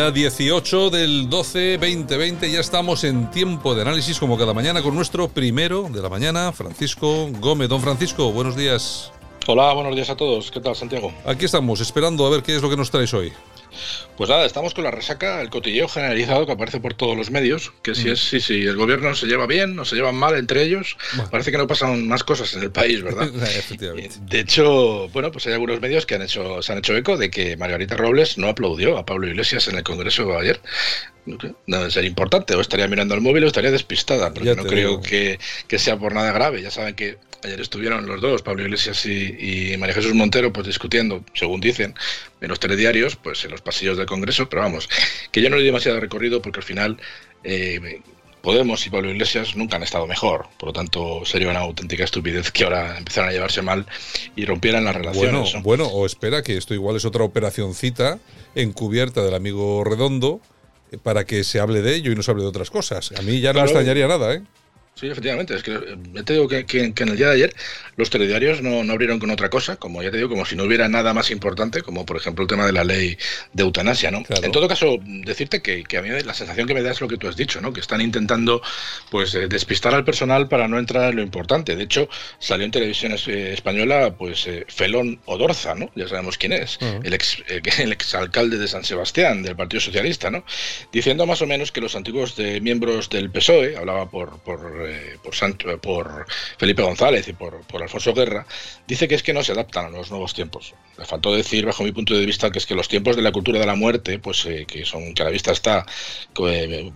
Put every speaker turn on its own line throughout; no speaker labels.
Día 18 del 12 2020, ya estamos en tiempo de análisis como cada mañana con nuestro primero de la mañana, Francisco Gómez. Don Francisco, buenos días.
Hola, buenos días a todos. ¿Qué tal, Santiago?
Aquí estamos, esperando a ver qué es lo que nos traes hoy.
Pues nada, estamos con la resaca, el cotilleo generalizado que aparece por todos los medios, que si mm. es, sí, sí, el gobierno se lleva bien o se llevan mal entre ellos, parece que no pasan más cosas en el país, ¿verdad?
Efectivamente.
De hecho, bueno, pues hay algunos medios que han hecho, se han hecho eco de que Margarita Robles no aplaudió a Pablo Iglesias en el Congreso de ayer. No debe ser importante, o estaría mirando el móvil o estaría despistada, porque no creo que, que sea por nada grave. Ya saben que Ayer estuvieron los dos, Pablo Iglesias y, María Jesús Montero, pues discutiendo, según dicen, en los telediarios, pues en los pasillos del Congreso, pero vamos, que yo no le demasiado recorrido porque al final eh, Podemos y Pablo Iglesias nunca han estado mejor, por lo tanto sería una auténtica estupidez que ahora empezaran a llevarse mal y rompieran las relaciones.
Bueno, bueno o espera que esto igual es otra operacioncita encubierta del amigo Redondo eh, para que se hable de ello y no se hable de otras cosas. A mí ya no me extrañaría nada, ¿eh?
Sí, efectivamente. Es que eh, ya te digo que, en el día de ayer los telediarios no, abrieron con otra cosa, como ya te digo, como si no hubiera nada más importante, como por ejemplo el tema de la ley de eutanasia, ¿no? En todo caso, decirte que, a mí la sensación que me da es lo que tú has dicho, ¿no? Que están intentando, pues, eh, despistar al personal para no entrar en lo importante. De hecho, salió en televisión eh, española, pues, Felón Odorza, ¿no? Ya sabemos quién es, el ex el exalcalde de San Sebastián del Partido Socialista, ¿no? Diciendo más o menos que los antiguos de, miembros del PSOE, hablaba por, por eh, por, por Felipe González y por, Alfonso Guerra, dice que es que no se adaptan a los nuevos tiempos. Le faltó decir, bajo mi punto de vista, que es que los tiempos de la cultura de la muerte, pues eh, que son que a la vista está eh,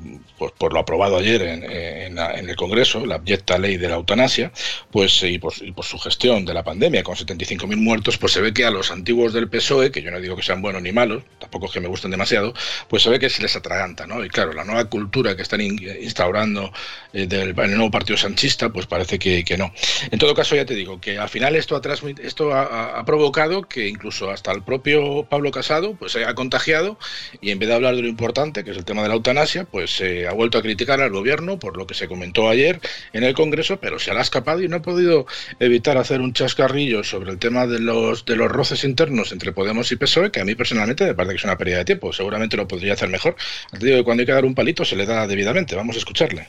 por, lo aprobado ayer en, el Congreso, la abyecta ley de la eutanasia, pues y por, su gestión de la pandemia con 75.000 muertos, pues se ve que a los antiguos del PSOE, que yo no digo que sean buenos ni malos, tampoco es que me gusten demasiado, pues se ve que se les atraganta, ¿no? Y claro, la nueva cultura que están instaurando del, en el nuevo partido sanchista, pues parece que, no. En todo caso, ya te digo que al final esto, ha, esto ha, provocado que incluso hasta el propio Pablo Casado pues se haya contagiado y en vez de hablar de lo importante, que es el tema de la eutanasia, pues se ha vuelto a criticar al gobierno por lo que se comentó ayer en el Congreso, pero se le ha escapado y no ha podido evitar hacer un chascarrillo sobre el tema de los, de los roces internos entre Podemos y PSOE, que a mí personalmente me parece que es una pérdida de tiempo. Seguramente lo podría hacer mejor. Te digo que cuando hay que dar un palito se le da debidamente. Vamos a escucharle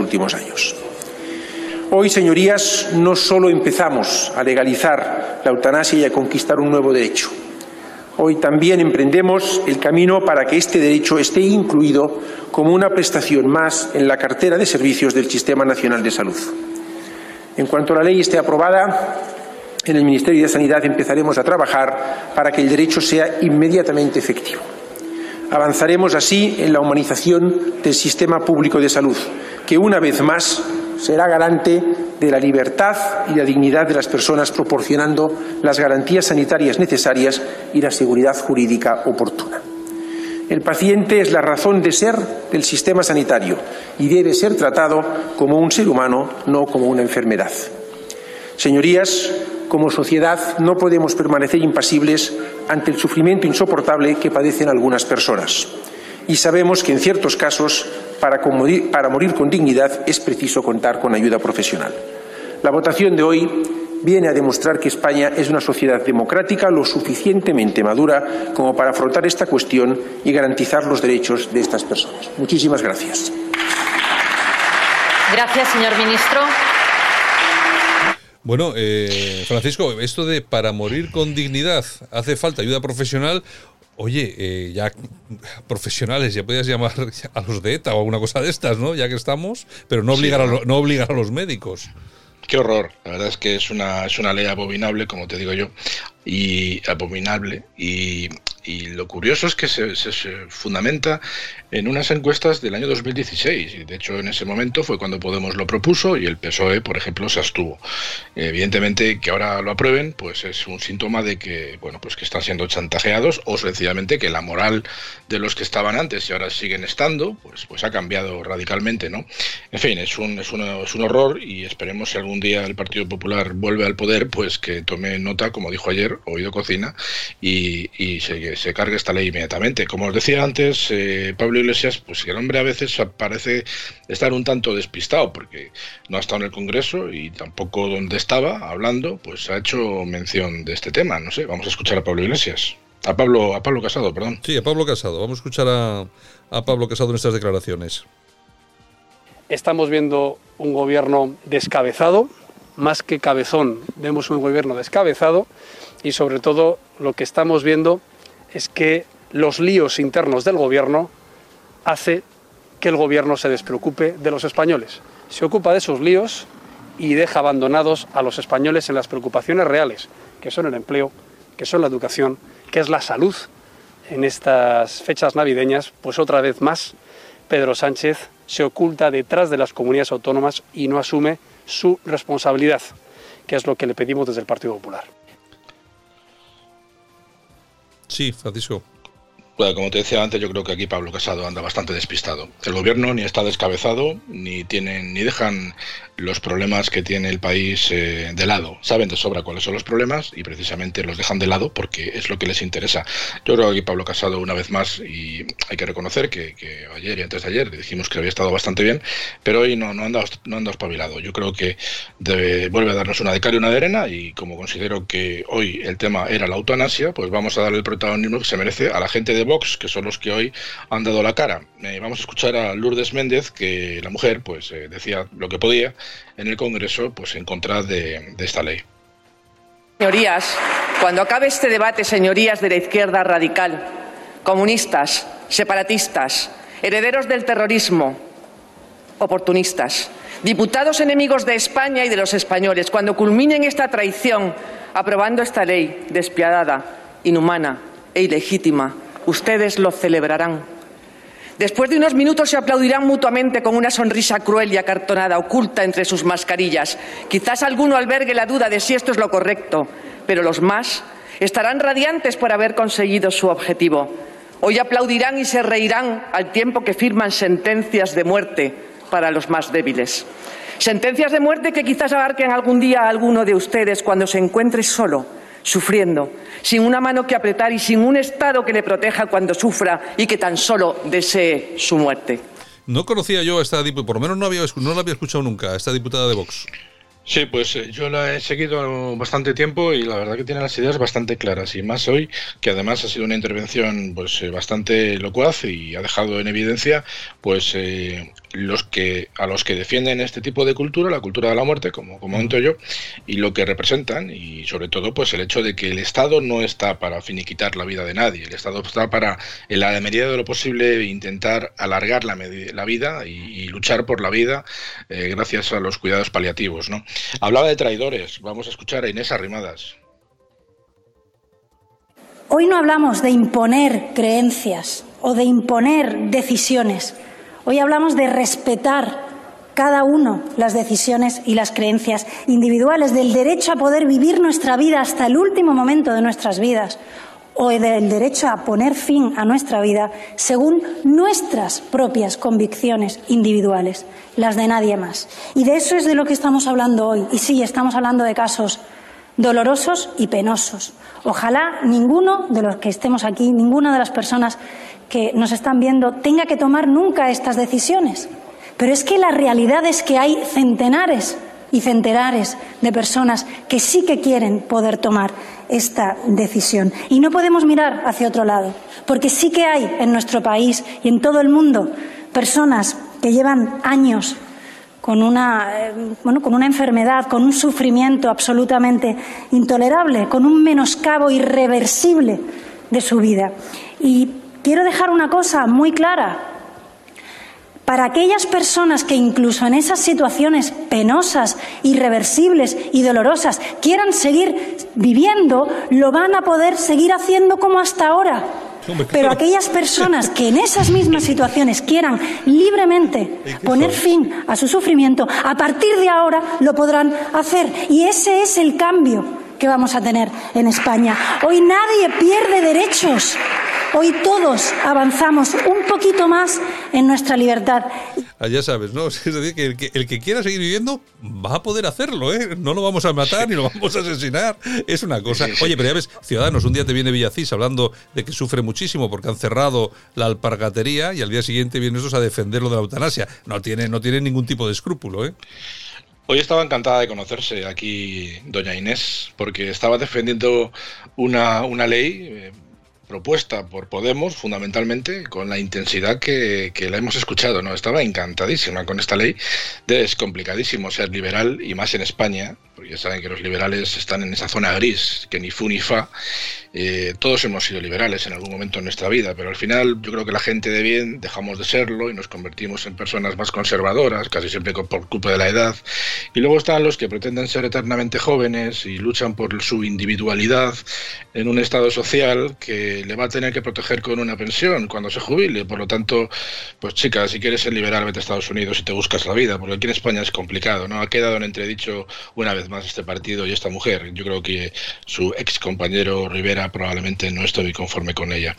últimos años. Hoy, señorías, no solo empezamos a legalizar la eutanasia y a conquistar un nuevo derecho. Hoy también emprendemos el camino para que este derecho esté incluido como una prestación más en la cartera de servicios del Sistema Nacional de Salud. En cuanto la ley esté aprobada, en el Ministerio de Sanidad empezaremos a trabajar para que el derecho sea inmediatamente efectivo. Avanzaremos así en la humanización del sistema público de salud, que una vez más será garante de la libertad y la dignidad de las personas, proporcionando las garantías sanitarias necesarias y la seguridad jurídica oportuna. El paciente es la razón de ser del sistema sanitario y debe ser tratado como un ser humano, no como una enfermedad. Señorías, como sociedad no podemos permanecer impasibles ante el sufrimiento insoportable que padecen algunas personas. Y sabemos que en ciertos casos, para, morir con dignidad, es preciso contar con ayuda profesional. La votación de hoy viene a demostrar que España es una sociedad democrática lo suficientemente madura como para afrontar esta cuestión y garantizar los derechos de estas personas. Muchísimas gracias.
Gracias, señor ministro.
Bueno, eh, Francisco, esto de para morir con dignidad hace falta ayuda profesional. Oye, eh, ya profesionales, ya podías llamar a los de ETA o alguna cosa de estas, ¿no? Ya que estamos, pero no obligar, a, no obligar a los médicos.
Qué horror. La verdad es que es una, es una ley abominable, como te digo yo, y abominable. Y, y lo curioso es que se, fundamenta en unas encuestas del año 2016. Y de hecho, en ese momento fue cuando Podemos lo propuso y el PSOE, por ejemplo, se abstuvo. Evidentemente, que ahora lo aprueben, pues es un síntoma de que, bueno, pues que están siendo chantajeados o sencillamente que la moral de los que estaban antes y ahora siguen estando, pues, pues ha cambiado radicalmente, ¿no? En fin, es un, es, es un horror y esperemos si algún día el Partido Popular vuelve al poder, pues que tome nota, como dijo ayer, oído cocina, y, y se se cargue esta ley inmediatamente. Como os decía antes, eh, Pablo Iglesias, pues el hombre a veces parece estar un tanto despistado porque no ha estado en el Congreso y tampoco donde estaba hablando, pues ha hecho mención de este tema. No sé, vamos a escuchar a Pablo Iglesias. A Pablo, a Pablo Casado, perdón.
Sí, a Pablo Casado. Vamos a escuchar a, a Pablo Casado en estas declaraciones.
Estamos viendo un gobierno descabezado, más que cabezón, vemos un gobierno descabezado y sobre todo lo que estamos viendo es que los líos internos del gobierno hace que el gobierno se despreocupe de los españoles. Se ocupa de esos líos y deja abandonados a los españoles en las preocupaciones reales, que son el empleo, que son la educación, que es la salud. En estas fechas navideñas, pues otra vez más, Pedro Sánchez se oculta detrás de las comunidades autónomas y no asume su responsabilidad, que es lo que le pedimos desde el Partido Popular.
Sì, fate
show. Como te decía antes, yo creo que aquí Pablo Casado anda bastante despistado. El gobierno ni está descabezado, ni tienen, ni dejan los problemas que tiene el país eh, de lado. Saben de sobra cuáles son los problemas y precisamente los dejan de lado porque es lo que les interesa. Yo creo que aquí Pablo Casado, una vez más, y hay que reconocer que, ayer y antes de ayer dijimos que había estado bastante bien, pero hoy no, no, anda, no anda espabilado. Yo creo que vuelve a darnos una de cal y una de arena y como considero que hoy el tema era la eutanasia, pues vamos a darle el protagonismo que se merece a la gente de Vox, que son los que hoy han dado la cara. Eh, vamos a escuchar a Lourdes Méndez, que la mujer pues eh, decía lo que podía en el Congreso pues en contra de, de esta ley.
Señorías, cuando acabe este debate, señorías de la izquierda radical, comunistas, separatistas, herederos del terrorismo, oportunistas, diputados enemigos de España y de los españoles, cuando culminen esta traición aprobando esta ley despiadada, inhumana e ilegítima, ustedes lo celebrarán. Después de unos minutos se aplaudirán mutuamente con una sonrisa cruel y acartonada oculta entre sus mascarillas. Quizás alguno albergue la duda de si esto es lo correcto, pero los más estarán radiantes por haber conseguido su objetivo. Hoy aplaudirán y se reirán al tiempo que firman sentencias de muerte para los más débiles. Sentencias de muerte que quizás abarquen algún día a alguno de ustedes cuando se encuentre solo sufriendo, sin una mano que apretar y sin un Estado que le proteja cuando sufra y que tan solo desee su muerte.
No conocía yo a esta diputada, por lo menos no, había, no la había escuchado nunca, a esta diputada de Vox.
Sí, pues eh, yo la he seguido bastante tiempo y la verdad que tiene las ideas bastante claras y más hoy que además ha sido una intervención pues eh, bastante locuaz y ha dejado en evidencia pues eh, los que a los que defienden este tipo de cultura, la cultura de la muerte, como comento yo, y lo que representan y sobre todo pues el hecho de que el Estado no está para finiquitar la vida de nadie, el Estado está para en la medida de lo posible intentar alargar la, vida y, luchar por la vida gracias a los cuidados paliativos, ¿no? Hablaba de traidores. Vamos a escuchar a Inés Arrimadas.
Hoy no hablamos de imponer creencias o de imponer decisiones. Hoy hablamos de respetar cada uno las decisiones y las creencias individuales, del derecho a poder vivir nuestra vida hasta el último momento de nuestras vidas o del derecho a poner fin a nuestra vida según nuestras propias convicciones individuales, las de nadie más. Y de eso es de lo que estamos hablando hoy. Y sí, estamos hablando de casos dolorosos y penosos. Ojalá ninguno de los que estemos aquí, ninguna de las personas que nos están viendo tenga que tomar nunca estas decisiones. Pero es que la realidad es que hay centenares y centenares de personas que sí que quieren poder tomar esta decisión. Y no podemos mirar hacia otro lado, porque sí que hay en nuestro país y en todo el mundo personas que llevan años con una, eh, bueno, con una enfermedad, con un sufrimiento absolutamente intolerable, con un menoscabo irreversible de su vida. Y quiero dejar una cosa muy clara para aquellas personas que incluso en esas situaciones penosas, irreversibles y dolorosas quieran seguir viviendo, lo van a poder seguir haciendo como hasta ahora. Pero aquellas personas que en esas mismas situaciones quieran libremente poner fin a su sufrimiento, a partir de ahora lo podrán hacer. Y ese es el cambio que vamos a tener en España. Hoy nadie pierde derechos. Hoy todos avanzamos un poquito más en nuestra libertad.
Ah, ya sabes, ¿no? Es decir, que el, que el, que quiera seguir viviendo va a poder hacerlo, ¿eh? No lo vamos a matar ni lo vamos a asesinar. Es una cosa. Oye, pero ya ves, Ciudadanos, un día te viene Villacís hablando de que sufre muchísimo porque han cerrado la alpargatería y al día siguiente vienen esos a defenderlo de la eutanasia. No tiene, no tiene ningún tipo de escrúpulo, ¿eh?
Hoy estaba encantada de conocerse aquí doña Inés, porque estaba defendiendo una, una ley eh, propuesta por Podemos, fundamentalmente, con la intensidad que, que, la hemos escuchado, ¿no? Estaba encantadísima con esta ley. Es complicadísimo ser liberal, y más en España, porque ya saben que los liberales están en esa zona gris, que ni fu ni fa. Eh, todos hemos sido liberales en algún momento en nuestra vida, pero al final yo creo que la gente de bien dejamos de serlo y nos convertimos en personas más conservadoras, casi siempre por culpa de la edad. Y luego están los que pretenden ser eternamente jóvenes y luchan por su individualidad en un estado social que le va a tener que proteger con una pensión cuando se jubile. Por lo tanto, pues chicas, si quieres ser liberal, vete a Estados Unidos y te buscas la vida, porque aquí en España es complicado. ¿no? Ha quedado en entredicho una vez más este partido y esta mujer. Yo creo que su ex compañero Rivera probablemente no estoy conforme con ella.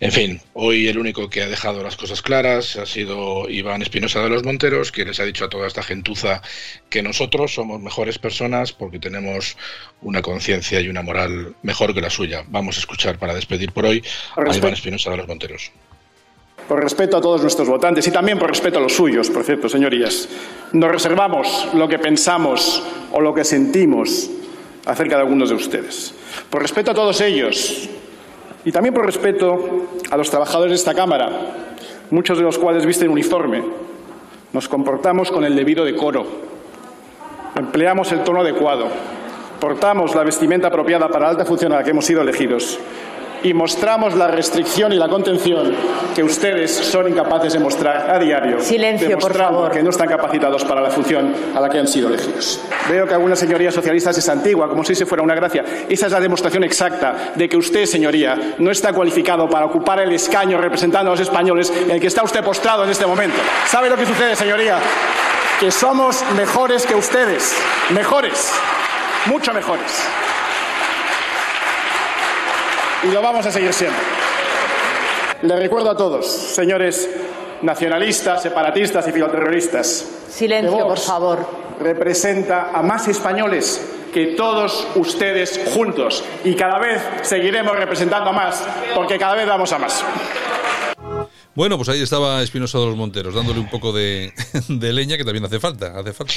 En fin, hoy el único que ha dejado las cosas claras ha sido Iván Espinosa de los Monteros, que les ha dicho a toda esta gentuza que nosotros somos mejores personas porque tenemos una conciencia y una moral mejor que la suya. Vamos a escuchar para despedir por hoy a Iván Espinosa de los Monteros.
Por respeto a todos nuestros votantes y también por respeto a los suyos, por cierto, señorías, nos reservamos lo que pensamos o lo que sentimos acerca de algunos de ustedes. Por respeto a todos ellos y también por respeto a los trabajadores de esta Cámara, muchos de los cuales visten uniforme, nos comportamos con el debido decoro, empleamos el tono adecuado, portamos la vestimenta apropiada para la alta función a la que hemos sido elegidos y mostramos la restricción y la contención que ustedes son incapaces de mostrar a diario.
Silencio, por favor.
que no están capacitados para la función a la que han sido elegidos. Veo que algunas señorías socialistas es antigua, como si se fuera una gracia. Esa es la demostración exacta de que usted, señoría, no está cualificado para ocupar el escaño representando a los españoles en el que está usted postrado en este momento. ¿Sabe lo que sucede, señoría? Que somos mejores que ustedes. Mejores. Mucho mejores y lo vamos a seguir siendo. Le recuerdo a todos, señores nacionalistas, separatistas y filoterroristas.
Silencio, por favor.
Representa a más españoles que todos ustedes juntos. Y cada vez seguiremos representando a más, porque cada vez vamos a más.
Bueno, pues ahí estaba Espinosa de los Monteros, dándole un poco de, de leña que también hace falta, hace falta.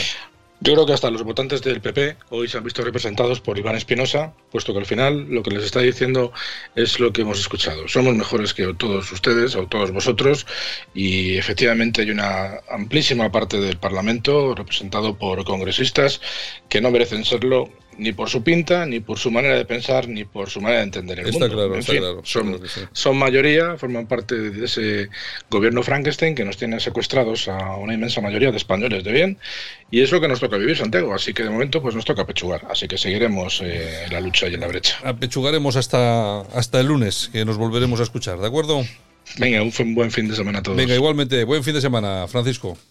Yo creo que hasta los votantes del PP hoy se han visto representados por Iván Espinosa, puesto que al final lo que les está diciendo es lo que hemos escuchado. Somos mejores que todos ustedes o todos vosotros y efectivamente hay una amplísima parte del Parlamento representado por congresistas que no merecen serlo ni por su pinta, ni por su manera de pensar, ni por su manera de entender el
está
mundo.
Claro, está claro,
son, son, mayoría, forman parte de ese gobierno Frankenstein que nos tiene secuestrados a una inmensa mayoría de españoles de bien, y es lo que nos toca vivir, Santiago. Así que de momento pues nos toca pechugar. Así que seguiremos eh, en la lucha y en la brecha.
Apechugaremos hasta, hasta el lunes, que nos volveremos a escuchar, ¿de acuerdo?
Venga, un buen fin de semana a todos.
Venga, igualmente, buen fin de semana, Francisco.